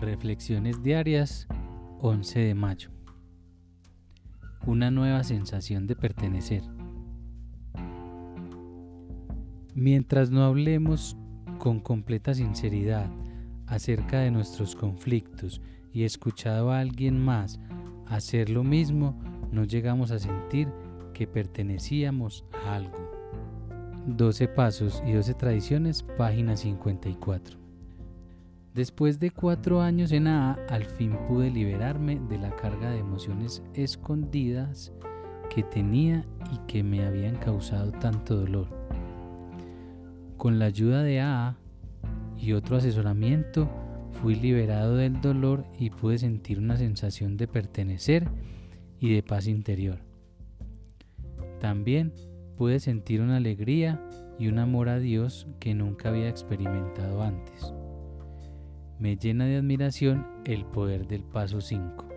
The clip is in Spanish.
Reflexiones diarias 11 de mayo. Una nueva sensación de pertenecer. Mientras no hablemos con completa sinceridad acerca de nuestros conflictos y escuchado a alguien más hacer lo mismo, no llegamos a sentir que pertenecíamos a algo. 12 Pasos y 12 Tradiciones, página 54. Después de cuatro años en AA, al fin pude liberarme de la carga de emociones escondidas que tenía y que me habían causado tanto dolor. Con la ayuda de AA y otro asesoramiento, fui liberado del dolor y pude sentir una sensación de pertenecer y de paz interior. También pude sentir una alegría y un amor a Dios que nunca había experimentado antes me llena de admiración el poder del paso 5.